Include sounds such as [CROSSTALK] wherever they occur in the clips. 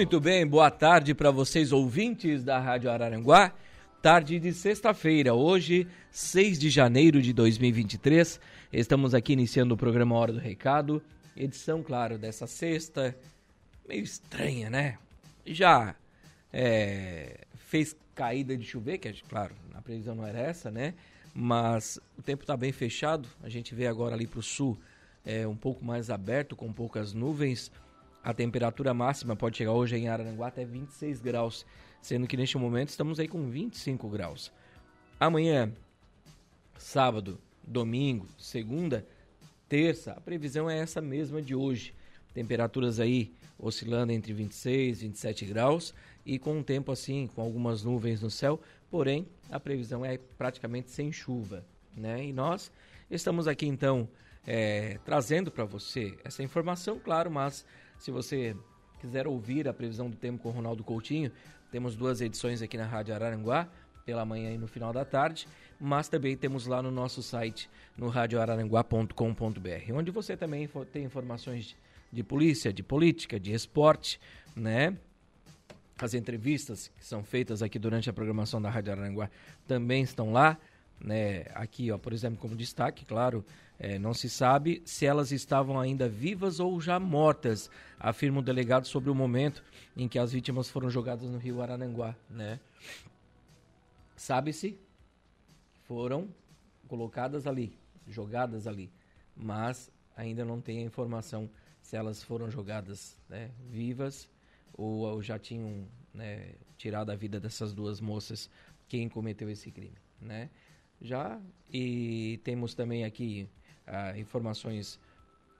Muito bem, boa tarde para vocês ouvintes da Rádio Araranguá. Tarde de sexta-feira, hoje, 6 de janeiro de 2023. Estamos aqui iniciando o programa Hora do Recado. Edição, claro, dessa sexta, meio estranha, né? Já é, fez caída de chover, que claro, a previsão não era essa, né? Mas o tempo está bem fechado. A gente vê agora ali para o sul é, um pouco mais aberto, com poucas nuvens. A temperatura máxima pode chegar hoje em Araranguá até 26 graus, sendo que neste momento estamos aí com 25 graus. Amanhã, sábado, domingo, segunda, terça, a previsão é essa mesma de hoje. Temperaturas aí oscilando entre 26 e 27 graus e com um tempo assim, com algumas nuvens no céu, porém a previsão é praticamente sem chuva, né? E nós estamos aqui então é, trazendo para você essa informação, claro, mas se você quiser ouvir a previsão do tempo com o Ronaldo Coutinho, temos duas edições aqui na Rádio Araranguá, pela manhã e no final da tarde, mas também temos lá no nosso site, no radioararanguá.com.br, onde você também tem informações de polícia, de política, de esporte, né? As entrevistas que são feitas aqui durante a programação da Rádio Araranguá também estão lá, né? Aqui, ó, por exemplo, como destaque, claro, é, não se sabe se elas estavam ainda vivas ou já mortas, afirma o delegado sobre o momento em que as vítimas foram jogadas no rio Arananguá. Né? Sabe-se foram colocadas ali, jogadas ali, mas ainda não tem a informação se elas foram jogadas né, vivas ou, ou, já tinham né, tirado a vida dessas duas moças quem cometeu esse crime. Né? Já e temos também aqui ah, informações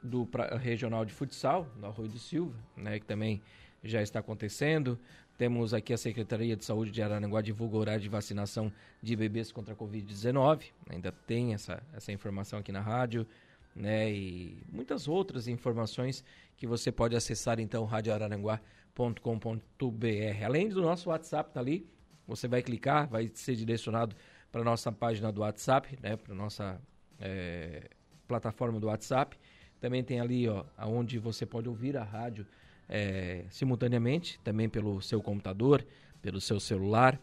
do pra, regional de futsal, no Arroio do Silva, né, que também já está acontecendo. Temos aqui a Secretaria de Saúde de Araranguá divulga horário de vacinação de bebês contra a Covid-19. Ainda tem essa, essa informação aqui na rádio, né? E muitas outras informações que você pode acessar então radioararanguá.com.br. Além do nosso WhatsApp tá ali, você vai clicar, vai ser direcionado para nossa página do WhatsApp, né? Para nossa é, plataforma do WhatsApp. Também tem ali, ó, onde você pode ouvir a rádio é, simultaneamente, também pelo seu computador, pelo seu celular,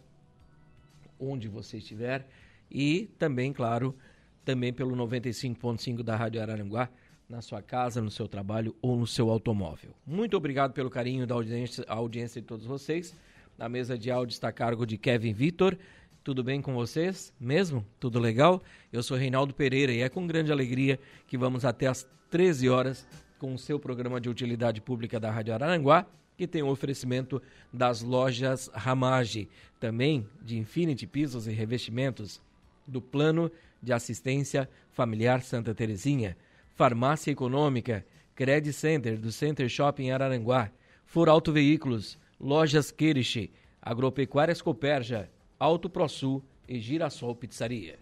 onde você estiver. E também, claro, também pelo 95.5 da Rádio Araranguá, na sua casa, no seu trabalho ou no seu automóvel. Muito obrigado pelo carinho da audiência, audiência de todos vocês. Na mesa de áudio está a cargo de Kevin Vitor. Tudo bem com vocês? Mesmo? Tudo legal? Eu sou Reinaldo Pereira e é com grande alegria que vamos até às 13 horas com o seu programa de utilidade pública da Rádio Araranguá, que tem o oferecimento das lojas Ramage, também de Infinity Pisos e Revestimentos, do Plano de Assistência Familiar Santa Terezinha, Farmácia Econômica, Credit Center do Center Shopping Araranguá, Furauto Veículos, Lojas Queriche, Agropecuárias Coperja, Alto ProSul e Girassol Pizzaria.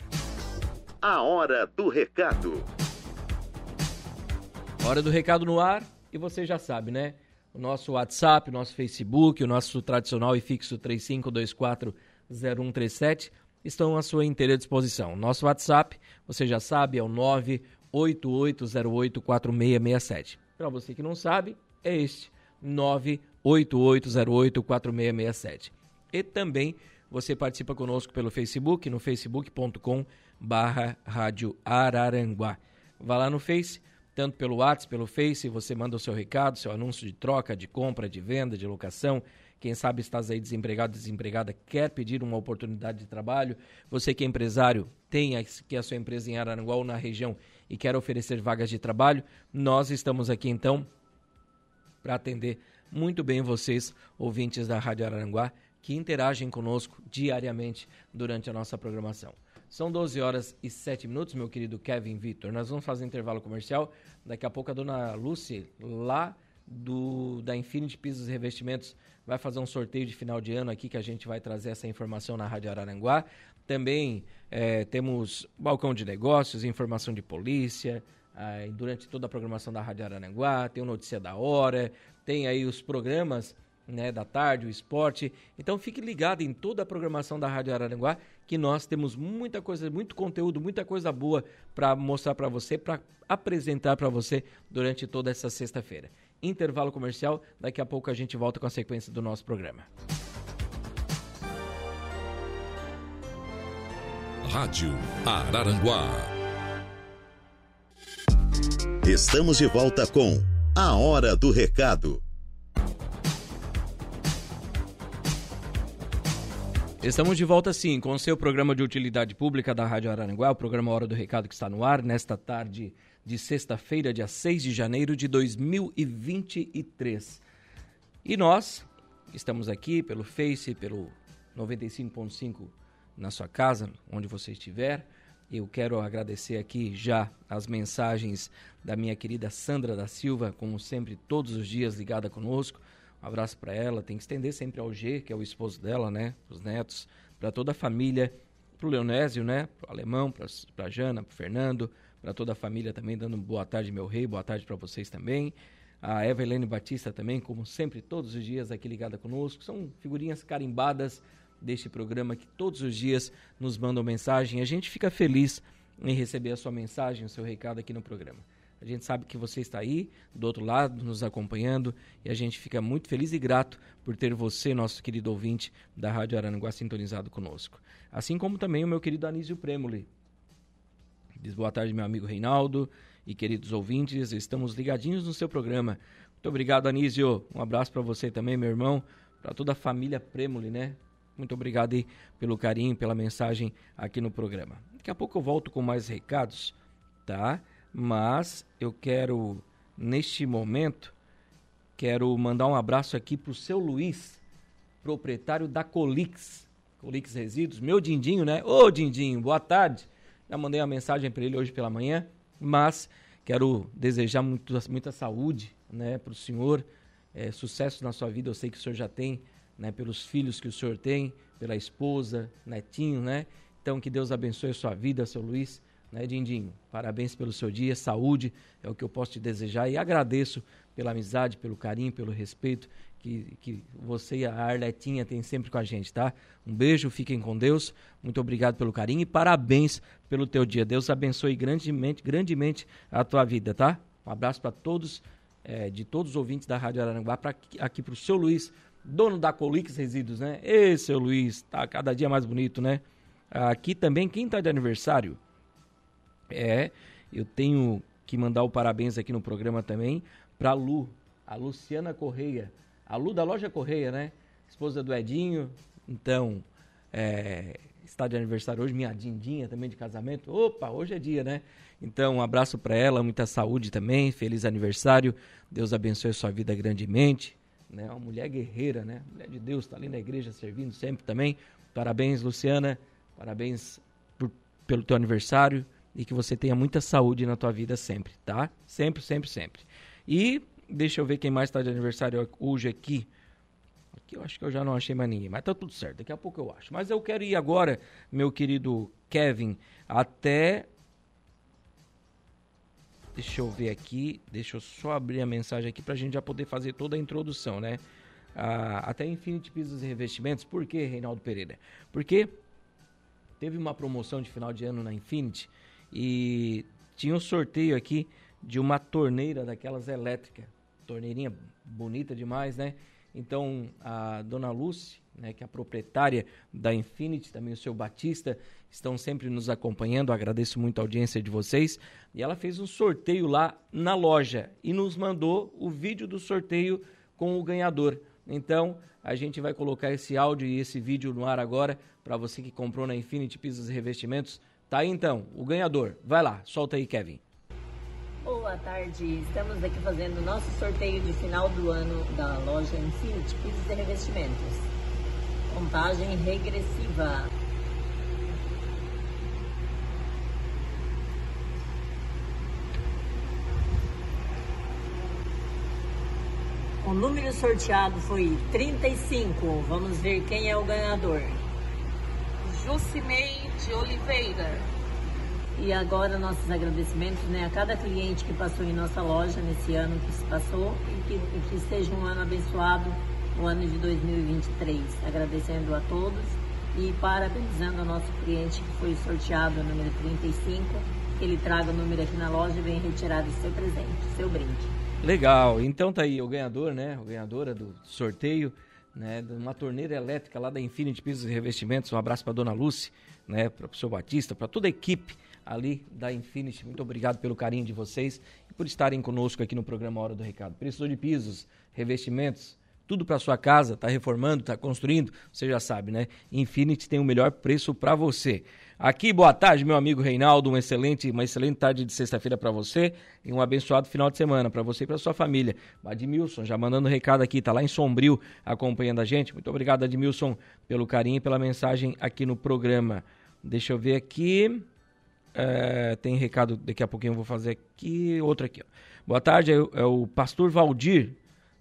A hora do recado. Hora do recado no ar e você já sabe, né? O nosso WhatsApp, o nosso Facebook, o nosso tradicional e fixo 35240137 estão à sua inteira disposição. Nosso WhatsApp, você já sabe, é o 988084667. Para você que não sabe, é este 988084667. E também você participa conosco pelo Facebook, no facebook.com barra Rádio Araranguá. Vá lá no Face, tanto pelo WhatsApp, pelo Face, você manda o seu recado, seu anúncio de troca, de compra, de venda, de locação. Quem sabe estás aí desempregado, desempregada, quer pedir uma oportunidade de trabalho. Você que é empresário, tem aqui a sua empresa em Araranguá ou na região e quer oferecer vagas de trabalho, nós estamos aqui então para atender muito bem vocês, ouvintes da Rádio Araranguá que interagem conosco diariamente durante a nossa programação. São 12 horas e 7 minutos, meu querido Kevin Vitor. Nós vamos fazer intervalo comercial. Daqui a pouco a dona Lucy, lá do, da Infinity Pisos e Revestimentos vai fazer um sorteio de final de ano aqui que a gente vai trazer essa informação na Rádio Araranguá. Também é, temos balcão de negócios, informação de polícia, ah, durante toda a programação da Rádio Araranguá, tem o Notícia da Hora, tem aí os programas né, da tarde, o esporte. Então fique ligado em toda a programação da Rádio Araranguá, que nós temos muita coisa, muito conteúdo, muita coisa boa para mostrar para você, para apresentar para você durante toda essa sexta-feira. Intervalo comercial, daqui a pouco a gente volta com a sequência do nosso programa. Rádio Araranguá. Estamos de volta com A Hora do Recado. Estamos de volta sim com o seu programa de utilidade pública da Rádio Araranguá, o programa Hora do Recado que está no ar nesta tarde de sexta-feira, dia 6 de janeiro de 2023. E nós estamos aqui pelo Face, pelo 95.5 na sua casa, onde você estiver. Eu quero agradecer aqui já as mensagens da minha querida Sandra da Silva, como sempre, todos os dias ligada conosco. Abraço para ela. Tem que estender sempre ao G, que é o esposo dela, né? Os netos, para toda a família, para o Leonésio, né? Para o Alemão, para a Jana, para o Fernando, para toda a família também, dando boa tarde, meu rei, boa tarde para vocês também. A Eva Helene Batista também, como sempre, todos os dias aqui ligada conosco. São figurinhas carimbadas deste programa que todos os dias nos mandam mensagem. A gente fica feliz em receber a sua mensagem, o seu recado aqui no programa. A gente sabe que você está aí, do outro lado, nos acompanhando, e a gente fica muito feliz e grato por ter você, nosso querido ouvinte da Rádio Araranguá, sintonizado conosco. Assim como também o meu querido Anísio Premoli. Diz boa tarde, meu amigo Reinaldo e queridos ouvintes, estamos ligadinhos no seu programa. Muito obrigado, Anísio. Um abraço para você também, meu irmão, para toda a família Premoli, né? Muito obrigado aí pelo carinho, pela mensagem aqui no programa. Daqui a pouco eu volto com mais recados, tá? Mas eu quero, neste momento, quero mandar um abraço aqui para o seu Luiz, proprietário da Colix, Colix Resíduos, meu Dindinho, né? Ô Dindinho, boa tarde. Já mandei uma mensagem para ele hoje pela manhã, mas quero desejar muito, muita saúde, né, para o senhor, é, sucesso na sua vida. Eu sei que o senhor já tem, né, pelos filhos que o senhor tem, pela esposa, netinho, né? Então que Deus abençoe a sua vida, seu Luiz né? Parabéns pelo seu dia, saúde é o que eu posso te desejar e agradeço pela amizade, pelo carinho, pelo respeito que, que você e a Arletinha têm sempre com a gente, tá? Um beijo, fiquem com Deus, muito obrigado pelo carinho e parabéns pelo teu dia. Deus abençoe grandemente, grandemente a tua vida, tá? Um abraço para todos, é, de todos os ouvintes da Rádio Araranguá, pra, aqui para o seu Luiz, dono da Colix Resíduos, né? Ê, seu Luiz, tá cada dia mais bonito, né? Aqui também, quem tá de aniversário? É, eu tenho que mandar o parabéns aqui no programa também para Lu, a Luciana Correia. A Lu da loja Correia, né? Esposa do Edinho. Então, é, está de aniversário hoje, minha Dindinha também de casamento. Opa, hoje é dia, né? Então, um abraço para ela, muita saúde também, feliz aniversário. Deus abençoe sua vida grandemente. Né? Uma mulher guerreira, né? Mulher de Deus, está ali na igreja servindo sempre também. Parabéns, Luciana. Parabéns por, pelo teu aniversário e que você tenha muita saúde na tua vida sempre, tá? Sempre, sempre, sempre. E deixa eu ver quem mais está de aniversário hoje aqui. Aqui eu acho que eu já não achei mais ninguém, mas tá tudo certo, daqui a pouco eu acho. Mas eu quero ir agora, meu querido Kevin, até. Deixa eu ver aqui, deixa eu só abrir a mensagem aqui para a gente já poder fazer toda a introdução, né? Ah, até Infinity Pisos e Revestimentos. Por que, Reinaldo Pereira? Porque teve uma promoção de final de ano na Infinity e tinha um sorteio aqui de uma torneira daquelas elétricas. Torneirinha bonita demais, né? Então, a dona Lucy, né, que é a proprietária da Infinity, também o seu Batista, estão sempre nos acompanhando. Agradeço muito a audiência de vocês. E ela fez um sorteio lá na loja e nos mandou o vídeo do sorteio com o ganhador. Então, a gente vai colocar esse áudio e esse vídeo no ar agora para você que comprou na Infinity Pisos e Revestimentos Tá aí então, o ganhador. Vai lá, solta aí, Kevin. Boa tarde, estamos aqui fazendo o nosso sorteio de final do ano da loja Infinity Pisos e Revestimentos. Contagem regressiva. número sorteado foi 35. Vamos ver quem é o ganhador. Jucinei de Oliveira. E agora nossos agradecimentos né, a cada cliente que passou em nossa loja nesse ano que se passou e que, e que seja um ano abençoado, o ano de 2023. Agradecendo a todos e parabenizando o nosso cliente que foi sorteado o número 35, que ele traga o número aqui na loja e venha retirar o seu presente, seu brinde. Legal, então tá aí o ganhador, né? O ganhadora do sorteio, né? De uma torneira elétrica lá da Infinity Pisos e Revestimentos. Um abraço para dona Lucy, né? Para o seu Batista, para toda a equipe ali da Infinity. Muito obrigado pelo carinho de vocês e por estarem conosco aqui no programa Hora do Recado. Precisou de pisos, revestimentos, tudo para sua casa, está reformando, está construindo, você já sabe, né? Infinity tem o melhor preço para você. Aqui, boa tarde, meu amigo Reinaldo. Um excelente, uma excelente tarde de sexta-feira para você e um abençoado final de semana para você e para sua família. Admilson, já mandando recado aqui, tá lá em Sombrio acompanhando a gente. Muito obrigado, Admilson, pelo carinho e pela mensagem aqui no programa. Deixa eu ver aqui. É, tem recado, daqui a pouquinho eu vou fazer aqui, outro aqui. Ó. Boa tarde, é, é o pastor Valdir,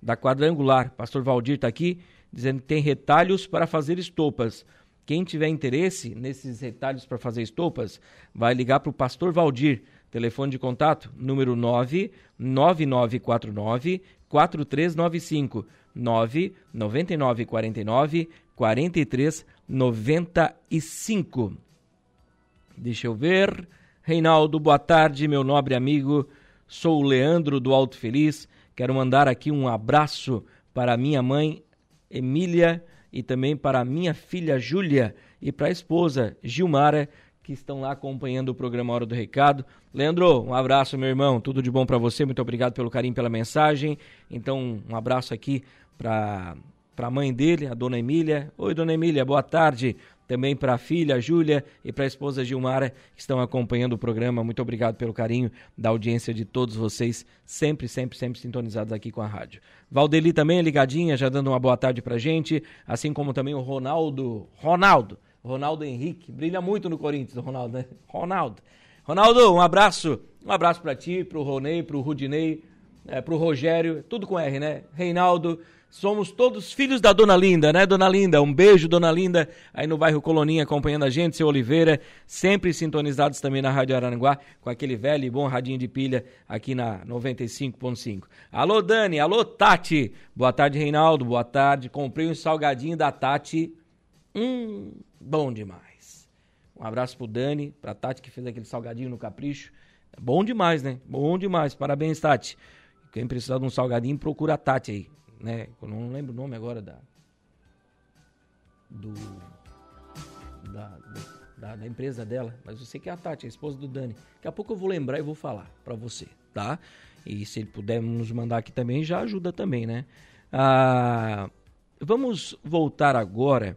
da Quadrangular. Pastor Valdir está aqui, dizendo que tem retalhos para fazer estopas. Quem tiver interesse nesses retalhos para fazer estopas, vai ligar para o Pastor Valdir. Telefone de contato, número 99949 4395 99949 4395. Deixa eu ver. Reinaldo, boa tarde, meu nobre amigo. Sou o Leandro do Alto Feliz. Quero mandar aqui um abraço para minha mãe, Emília e também para a minha filha Júlia e para a esposa Gilmara, que estão lá acompanhando o programa Hora do Recado. Leandro, um abraço, meu irmão. Tudo de bom para você. Muito obrigado pelo carinho, pela mensagem. Então, um abraço aqui para para a mãe dele, a dona Emília. Oi, dona Emília, boa tarde também para a filha Júlia e para a esposa Gilmara que estão acompanhando o programa. Muito obrigado pelo carinho da audiência de todos vocês, sempre, sempre, sempre sintonizados aqui com a rádio. Valdeli também ligadinha, já dando uma boa tarde para gente, assim como também o Ronaldo, Ronaldo, Ronaldo Henrique, brilha muito no Corinthians, Ronaldo, né? Ronaldo. Ronaldo, um abraço, um abraço para ti, para o Ronei, para o Rudinei, é, o Rogério, tudo com R, né? Reinaldo, Somos todos filhos da Dona Linda, né, Dona Linda? Um beijo, Dona Linda, aí no bairro Coloninha, acompanhando a gente, seu Oliveira, sempre sintonizados também na Rádio Araranguá, com aquele velho e bom radinho de pilha aqui na 95.5. Alô, Dani, alô, Tati. Boa tarde, Reinaldo, boa tarde. Comprei um salgadinho da Tati. Hum, bom demais. Um abraço pro Dani, pra Tati que fez aquele salgadinho no capricho. Bom demais, né? Bom demais. Parabéns, Tati. Quem precisar de um salgadinho, procura a Tati aí né? Eu não lembro o nome agora da do da, da, da, empresa dela, mas eu sei que é a Tati, a esposa do Dani. Daqui a pouco eu vou lembrar e vou falar para você, tá? E se ele puder nos mandar aqui também, já ajuda também, né? Ah, vamos voltar agora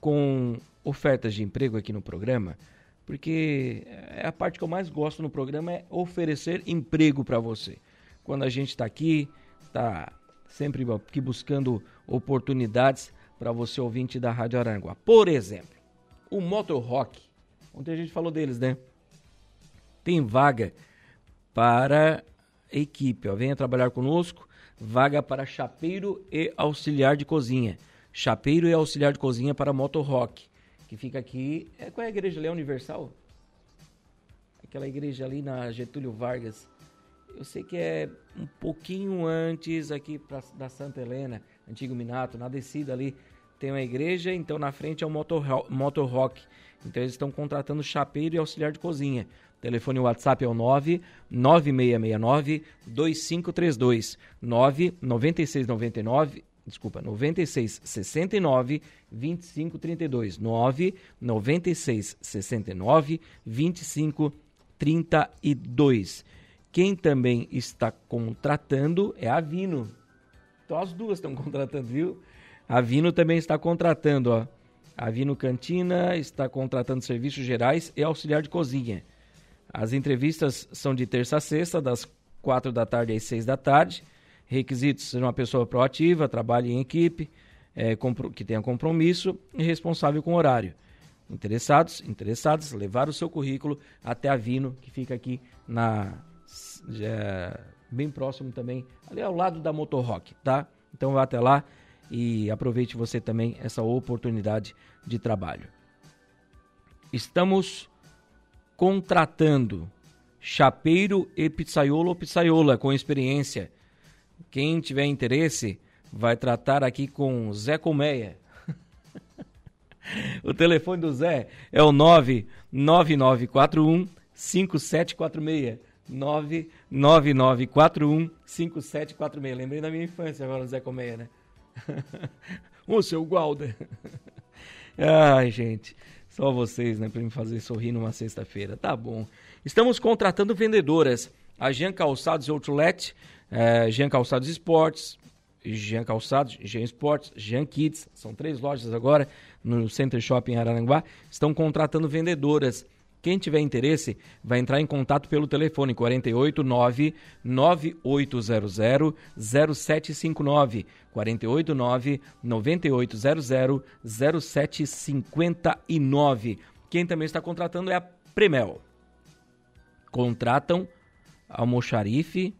com ofertas de emprego aqui no programa, porque é a parte que eu mais gosto no programa é oferecer emprego para você. Quando a gente está aqui, está sempre aqui buscando oportunidades para você ouvinte da Rádio Aranguá. Por exemplo, o Motor Rock, ontem a gente falou deles, né? Tem vaga para equipe, ó, venha trabalhar conosco, vaga para chapeiro e auxiliar de cozinha. Chapeiro e auxiliar de cozinha para Motor Rock, que fica aqui, é, qual é a igreja ali? É Universal? Aquela igreja ali na Getúlio Vargas, eu sei que é um pouquinho antes aqui pra, da Santa Helena, antigo Minato, na descida ali tem uma igreja, então na frente é o motor, motor rock. Então eles estão contratando chapeiro e auxiliar de cozinha. Telefone WhatsApp é o 99669 2532 99699 desculpa, 9669 2532 99669 2532 quem também está contratando é a Vino. Então as duas estão contratando, viu? A Vino também está contratando, ó. A Vino Cantina está contratando serviços gerais e auxiliar de cozinha. As entrevistas são de terça a sexta, das quatro da tarde às seis da tarde. Requisitos: ser uma pessoa proativa, trabalhe em equipe, é, que tenha compromisso e responsável com horário. Interessados, interessados, levar o seu currículo até a Vino, que fica aqui na bem próximo também, ali ao lado da Motorrock, tá? Então vá até lá e aproveite você também essa oportunidade de trabalho. Estamos contratando chapeiro e pizzaiolo ou pizzaiola com experiência. Quem tiver interesse, vai tratar aqui com Zé Colmeia. [LAUGHS] o telefone do Zé é o 99941 5746. 99941 5746. Lembrei da minha infância agora, Zé Colmeia, né? [LAUGHS] o seu Gualda. [LAUGHS] Ai, gente. Só vocês, né, para me fazer sorrir numa sexta-feira. Tá bom. Estamos contratando vendedoras. A Jean Calçados Outlet, é, Jean Calçados Esportes, Jean Calçados, Jean Esportes, Jean Kids, são três lojas agora no Center Shopping Araranguá, estão contratando vendedoras. Quem tiver interesse, vai entrar em contato pelo telefone 489 9800 0759 489 9800 0759. Quem também está contratando é a Premel. Contratam almoxarife,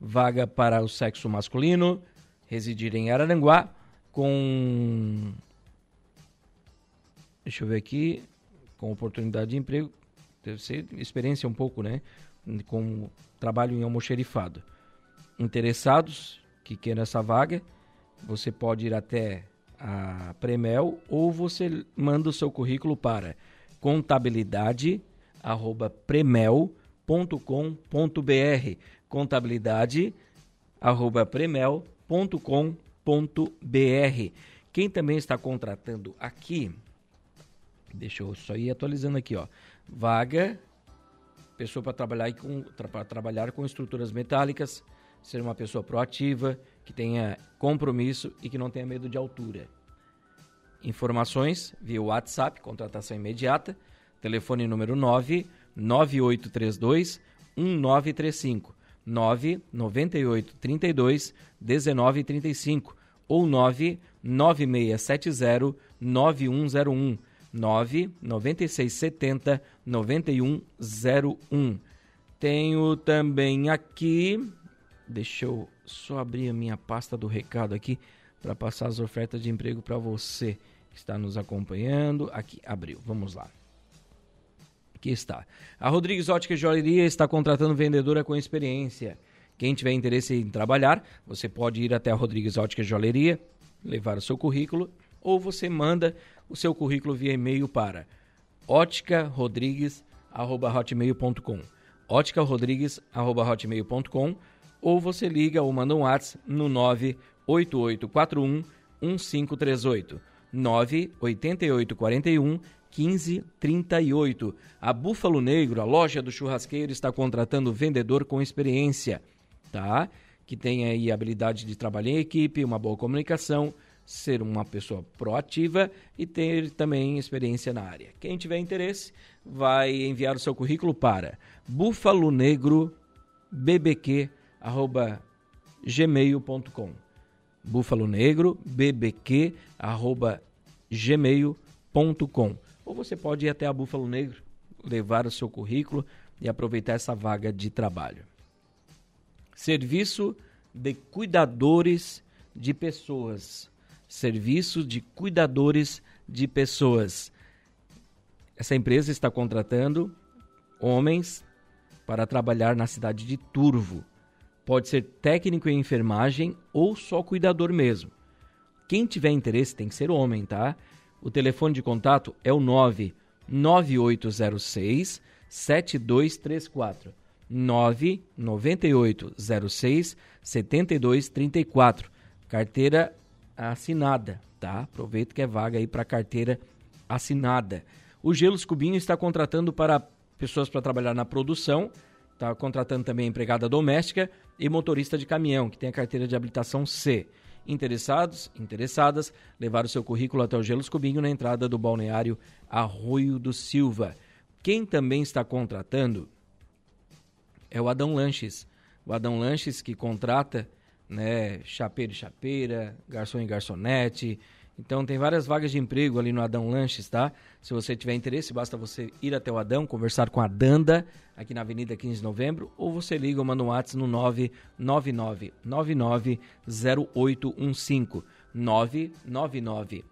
vaga para o sexo masculino, residir em Araranguá com Deixa eu ver aqui, com oportunidade de emprego, ser experiência um pouco, né? Com trabalho em almoxerifado. Interessados que queiram essa vaga, você pode ir até a Premel ou você manda o seu currículo para contabilidade@premel.com.br. contabilidade@premel.com.br. Quem também está contratando aqui, deixa eu só ir atualizando aqui, ó vaga, pessoa para trabalhar com trabalhar com estruturas metálicas, ser uma pessoa proativa, que tenha compromisso e que não tenha medo de altura. Informações via WhatsApp, contratação imediata, telefone número 9 9832 1935 9 98 32 1935 ou 9 9670 9101 9 9670 9101. Tenho também aqui, deixa eu só abrir a minha pasta do recado aqui para passar as ofertas de emprego para você que está nos acompanhando. Aqui, abriu, vamos lá. Aqui está. A Rodrigues Ótica Joalheria está contratando vendedora com experiência. Quem tiver interesse em trabalhar, você pode ir até a Rodrigues Ótica Joalheria, levar o seu currículo ou você manda o seu currículo via e-mail para óticarodrigues@hotmail.com. óticarodrigues@hotmail.com ou você liga ou manda um WhatsApp no 98841 1538. 98841 1538. A Búfalo Negro, a loja do churrasqueiro, está contratando vendedor com experiência, tá? Que tem aí habilidade de trabalhar em equipe, uma boa comunicação, ser uma pessoa proativa e ter também experiência na área. Quem tiver interesse, vai enviar o seu currículo para búfalonegro.bbq@gmail.com. búfalonegro.bbq@gmail.com. Ou você pode ir até a Búfalo Negro, levar o seu currículo e aproveitar essa vaga de trabalho. Serviço de cuidadores de pessoas serviço de cuidadores de pessoas. Essa empresa está contratando homens para trabalhar na cidade de Turvo. Pode ser técnico em enfermagem ou só cuidador mesmo. Quem tiver interesse tem que ser homem, tá? O telefone de contato é o 99806 7234. 99806 7234. Carteira assinada, tá? Aproveita que é vaga aí para carteira assinada. O Gelos Cubinho está contratando para pessoas para trabalhar na produção, está contratando também empregada doméstica e motorista de caminhão, que tem a carteira de habilitação C. Interessados, interessadas, levar o seu currículo até o Gelos Cubinho na entrada do balneário Arroio do Silva. Quem também está contratando é o Adão Lanches. O Adão Lanches que contrata né, chapeiro e chapeira, garçom e garçonete, Então tem várias vagas de emprego ali no Adão Lanches, tá? Se você tiver interesse, basta você ir até o Adão, conversar com a Danda, aqui na Avenida 15 de Novembro, ou você liga ou manda um WhatsApp no 999 0815 999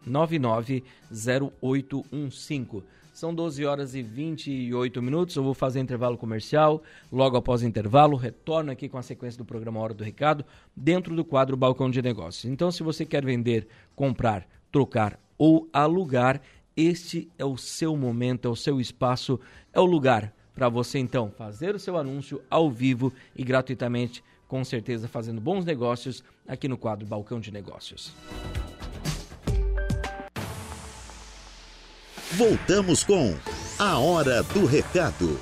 0815 são 12 horas e 28 minutos. Eu vou fazer intervalo comercial. Logo após o intervalo, retorno aqui com a sequência do programa Hora do Recado, dentro do quadro Balcão de Negócios. Então, se você quer vender, comprar, trocar ou alugar, este é o seu momento, é o seu espaço, é o lugar para você então fazer o seu anúncio ao vivo e gratuitamente, com certeza fazendo bons negócios aqui no quadro Balcão de Negócios. Voltamos com A Hora do Recado.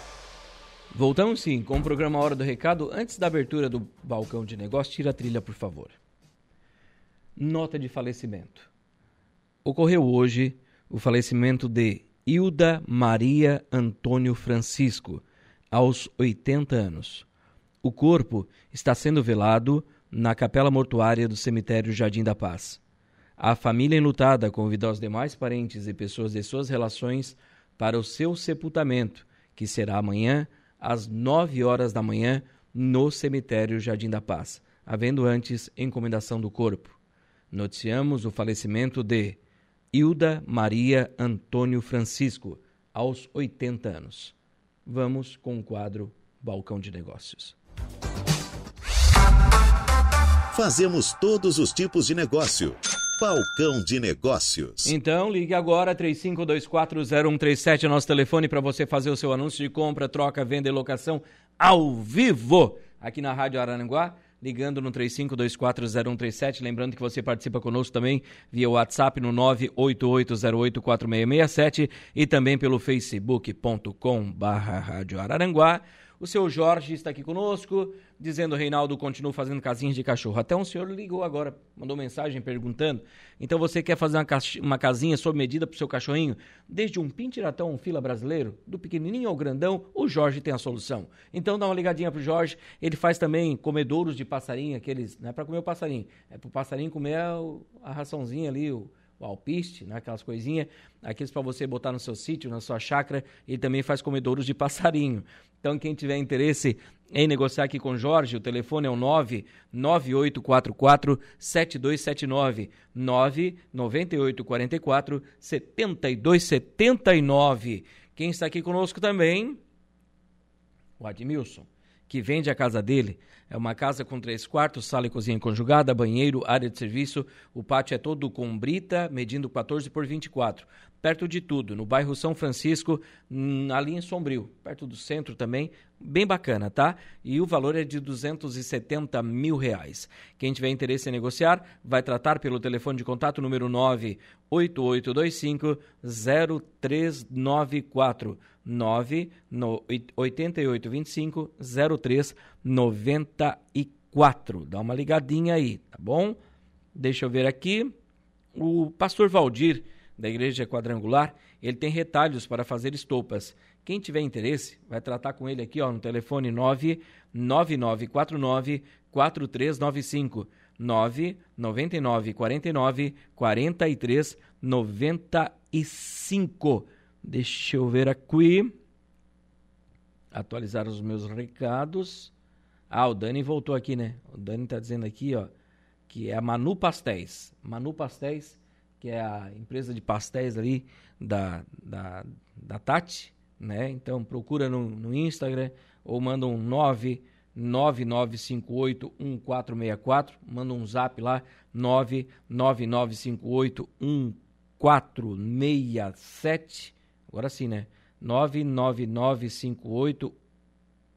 Voltamos sim com o programa Hora do Recado. Antes da abertura do balcão de negócio, tira a trilha, por favor. Nota de falecimento. Ocorreu hoje o falecimento de Hilda Maria Antônio Francisco, aos 80 anos. O corpo está sendo velado na capela mortuária do cemitério Jardim da Paz. A família enlutada convidou os demais parentes e pessoas de suas relações para o seu sepultamento, que será amanhã, às nove horas da manhã, no cemitério Jardim da Paz, havendo antes encomendação do corpo. Noticiamos o falecimento de Hilda Maria Antônio Francisco, aos 80 anos. Vamos com o quadro Balcão de Negócios. Fazemos todos os tipos de negócio. Balcão de Negócios. Então, ligue agora 35240137, nosso telefone para você fazer o seu anúncio de compra, troca, venda e locação ao vivo aqui na Rádio Araranguá, ligando no 35240137, lembrando que você participa conosco também via WhatsApp no 988084667 e também pelo facebook.com/barra Rádio Araranguá. O seu Jorge está aqui conosco, dizendo: Reinaldo, continua fazendo casinhas de cachorro. Até um senhor ligou agora, mandou mensagem perguntando. Então você quer fazer uma, uma casinha sob medida para o seu cachorrinho? Desde um pintiratão, um fila brasileiro, do pequenininho ao grandão, o Jorge tem a solução. Então dá uma ligadinha pro Jorge. Ele faz também comedouros de passarinho, aqueles. Não é para comer o passarinho, é para o passarinho comer a, a raçãozinha ali, o o alpiste, né, aquelas coisinhas, aqueles para você botar no seu sítio, na sua chácara, ele também faz comedouros de passarinho. Então, quem tiver interesse em negociar aqui com Jorge, o telefone é o 99844 7279 99844 7279. Quem está aqui conosco também, o Admilson, que vende a casa dele é uma casa com três quartos, sala e cozinha conjugada, banheiro, área de serviço. O pátio é todo com brita, medindo 14 por 24. Perto de tudo, no bairro São Francisco, hum, ali em Sombrio, perto do centro também, bem bacana, tá? E o valor é de 270 mil reais. Quem tiver interesse em negociar, vai tratar pelo telefone de contato número 98825 0394. 9 no 8825 0394. Dá uma ligadinha aí, tá bom? Deixa eu ver aqui. O pastor Valdir, da Igreja Quadrangular, ele tem retalhos para fazer estopas. Quem tiver interesse, vai tratar com ele aqui ó, no telefone 99949 4395 999 49 43 95. Deixa eu ver aqui. Atualizar os meus recados. Ah, o Dani voltou aqui, né? O Dani tá dizendo aqui, ó, que é a Manu Pastéis. Manu Pastéis, que é a empresa de pastéis ali da, da, da Tati, né? Então procura no, no Instagram ou manda um 999581464, manda um zap lá, 999581467 Agora sim, né? 99958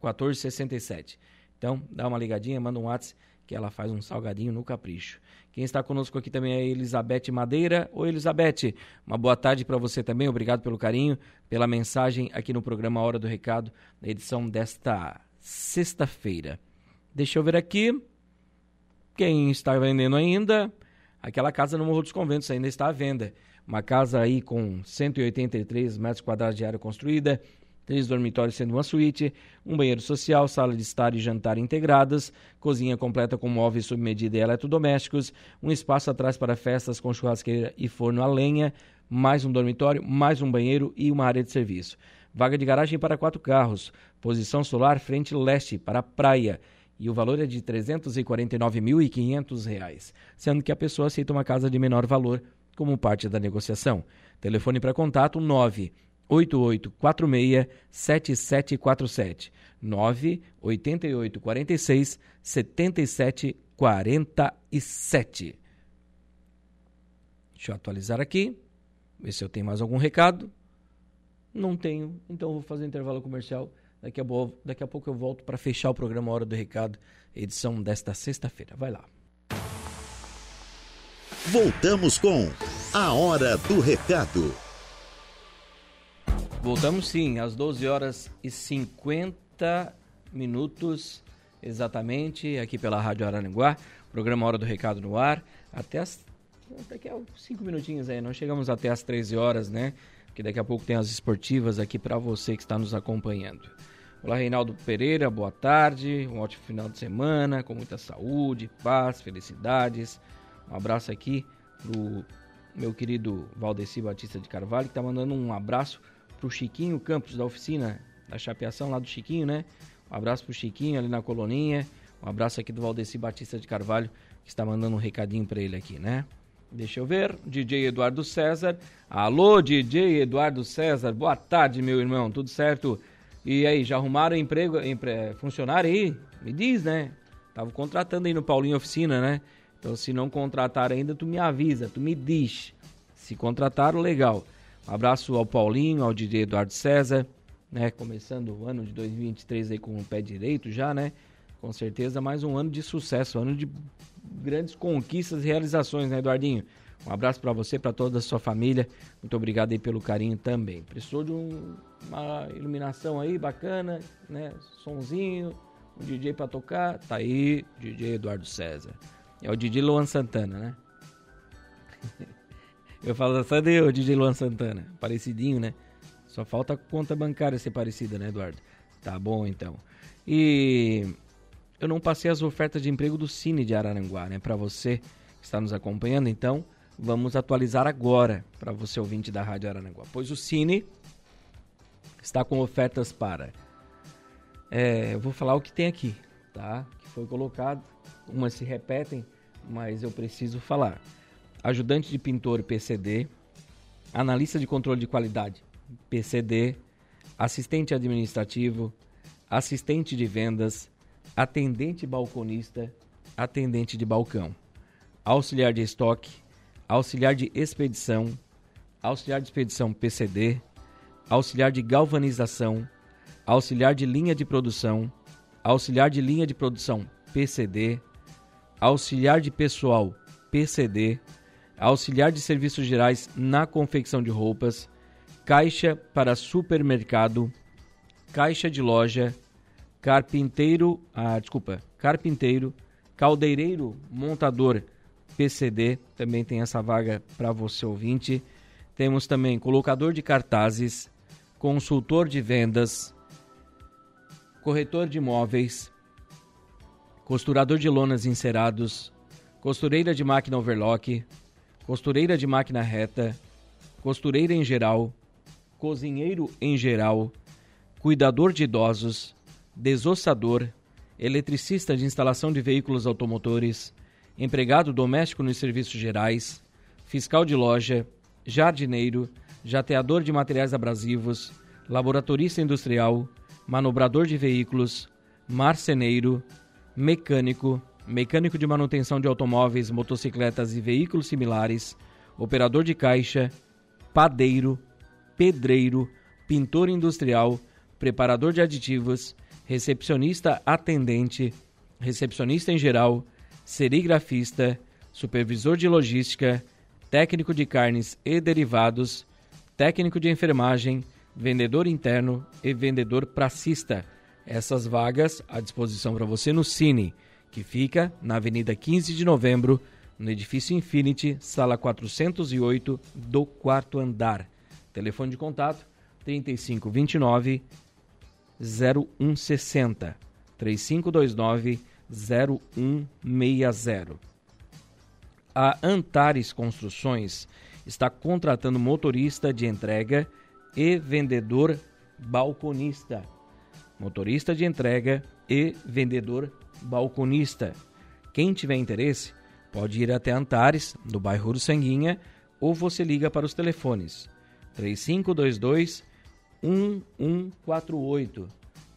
1467. Então, dá uma ligadinha, manda um WhatsApp que ela faz um salgadinho no capricho. Quem está conosco aqui também é Elizabeth Madeira. Oi, Elizabeth. Uma boa tarde para você também. Obrigado pelo carinho, pela mensagem aqui no programa Hora do Recado, na edição desta sexta-feira. Deixa eu ver aqui. Quem está vendendo ainda? Aquela casa no Morro dos Conventos ainda está à venda. Uma casa aí com 183 metros quadrados de área construída, três dormitórios sendo uma suíte, um banheiro social, sala de estar e jantar integradas, cozinha completa com móveis sob medida e eletrodomésticos, um espaço atrás para festas com churrasqueira e forno a lenha, mais um dormitório, mais um banheiro e uma área de serviço. Vaga de garagem para quatro carros, posição solar frente leste para a praia e o valor é de R$ 349.500, sendo que a pessoa aceita uma casa de menor valor como parte da negociação. Telefone para contato 9 8846 7747 98846 7747. Deixa eu atualizar aqui, ver se eu tenho mais algum recado. Não tenho, então vou fazer intervalo comercial. Daqui a, daqui a pouco eu volto para fechar o programa Hora do Recado, edição desta sexta-feira. Vai lá. Voltamos com a Hora do Recado. Voltamos sim, às 12 horas e 50 minutos exatamente, aqui pela Rádio Araranguá, programa Hora do Recado no ar, até as daqui a 5 minutinhos aí, nós chegamos até as 13 horas, né? Que daqui a pouco tem as esportivas aqui para você que está nos acompanhando. Olá, Reinaldo Pereira, boa tarde, um ótimo final de semana, com muita saúde, paz, felicidades. Um abraço aqui pro meu querido Valdeci Batista de Carvalho, que tá mandando um abraço pro Chiquinho Campos, da oficina da chapeação lá do Chiquinho, né? Um abraço pro Chiquinho ali na coloninha. Um abraço aqui do Valdeci Batista de Carvalho, que está mandando um recadinho para ele aqui, né? Deixa eu ver. DJ Eduardo César. Alô, DJ Eduardo César. Boa tarde, meu irmão. Tudo certo? E aí, já arrumaram emprego, empre... funcionário aí? Me diz, né? Tava contratando aí no Paulinho Oficina, né? Então, se não contratar ainda, tu me avisa, tu me diz. Se contrataram, legal. Abraço ao Paulinho, ao DJ Eduardo César, né? Começando o ano de 2023 aí com o pé direito já, né? Com certeza mais um ano de sucesso, um ano de grandes conquistas e realizações, né, Eduardinho? Um abraço para você, para toda a sua família. Muito obrigado aí pelo carinho também. Precisou de um, uma iluminação aí bacana, né? Sonzinho, um DJ para tocar. Tá aí, DJ Eduardo César. É o DJ Luan Santana, né? [LAUGHS] Eu falo, cadê o DJ Luan Santana? Parecidinho, né? Só falta a conta bancária ser parecida, né, Eduardo? Tá bom, então. E eu não passei as ofertas de emprego do Cine de Araranguá, né? Para você que está nos acompanhando, então vamos atualizar agora para você ouvinte da Rádio Araranguá. Pois o Cine está com ofertas para. É, eu vou falar o que tem aqui, tá? Que foi colocado. Umas se repetem, mas eu preciso falar. Ajudante de pintor PCD, analista de controle de qualidade PCD, assistente administrativo, assistente de vendas, atendente balconista, atendente de balcão, auxiliar de estoque, auxiliar de expedição, auxiliar de expedição PCD, auxiliar de galvanização, auxiliar de linha de produção, auxiliar de linha de produção PCD, auxiliar de pessoal PCD, auxiliar de serviços gerais na confecção de roupas, caixa para supermercado, caixa de loja, carpinteiro, ah, desculpa, carpinteiro, caldeireiro, montador PCD, também tem essa vaga para você ouvinte. Temos também colocador de cartazes, consultor de vendas, corretor de imóveis, costurador de lonas encerados, costureira de máquina overlock, costureira de máquina reta, costureira em geral, cozinheiro em geral, cuidador de idosos, desossador, eletricista de instalação de veículos automotores, empregado doméstico nos serviços gerais, fiscal de loja, jardineiro, jateador de materiais abrasivos, laboratorista industrial, manobrador de veículos, marceneiro, mecânico, mecânico de manutenção de automóveis, motocicletas e veículos similares, operador de caixa, padeiro, pedreiro, pintor industrial, preparador de aditivos, recepcionista atendente, recepcionista em geral, serigrafista, supervisor de logística, técnico de carnes e derivados, técnico de enfermagem, vendedor interno e vendedor pracista. Essas vagas à disposição para você no Cine, que fica na Avenida 15 de Novembro, no edifício Infinity, sala 408 do quarto andar. Telefone de contato 3529 0160 3529 0160. A Antares Construções está contratando motorista de entrega e vendedor balconista. Motorista de entrega e vendedor balconista. Quem tiver interesse, pode ir até Antares, no bairro do Sanguinha, ou você liga para os telefones 3522 1148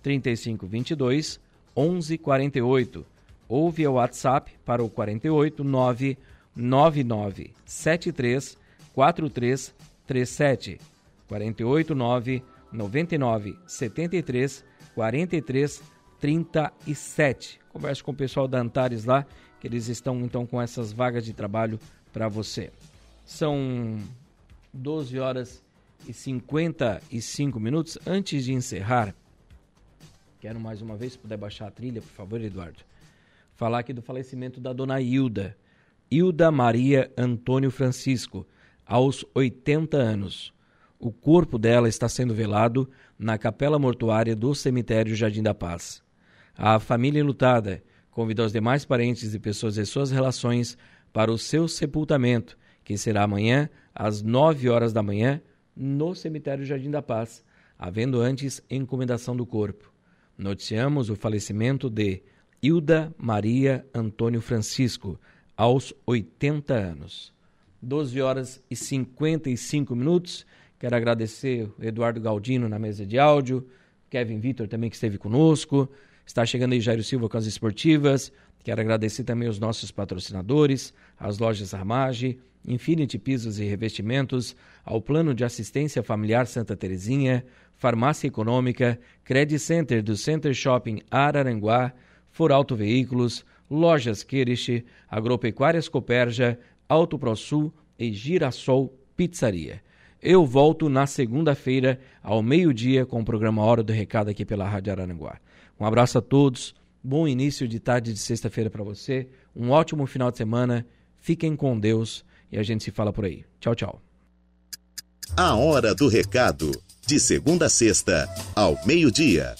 3522 1148 ou via WhatsApp para o 48 999 73 4337 48 9 99 73 43 37. Converse com o pessoal da Antares lá, que eles estão então com essas vagas de trabalho para você. São 12 horas e 55 minutos. Antes de encerrar, quero mais uma vez, se puder baixar a trilha, por favor, Eduardo, falar aqui do falecimento da dona Hilda. Hilda Maria Antônio Francisco, aos 80 anos. O corpo dela está sendo velado na capela mortuária do cemitério Jardim da Paz. A família enlutada convida os demais parentes e pessoas de suas relações para o seu sepultamento, que será amanhã às 9 horas da manhã no cemitério Jardim da Paz, havendo antes encomendação do corpo. Noticiamos o falecimento de Hilda Maria Antônio Francisco, aos 80 anos. 12 horas e 55 minutos. Quero agradecer o Eduardo Galdino na mesa de áudio, Kevin Vitor também que esteve conosco. Está chegando aí Jairo Silva com as esportivas. Quero agradecer também os nossos patrocinadores, as lojas Armage, Infinity Pisos e Revestimentos, ao Plano de Assistência Familiar Santa Terezinha, Farmácia Econômica, Credit Center do Center Shopping Araranguá, Foralto Veículos, Lojas Queriche, Agropecuárias Coperja, Auto ProSul e Girassol Pizzaria. Eu volto na segunda-feira, ao meio-dia, com o programa Hora do Recado aqui pela Rádio Araranguá. Um abraço a todos, bom início de tarde de sexta-feira para você, um ótimo final de semana, fiquem com Deus e a gente se fala por aí. Tchau, tchau. A Hora do Recado, de segunda a sexta, ao meio-dia.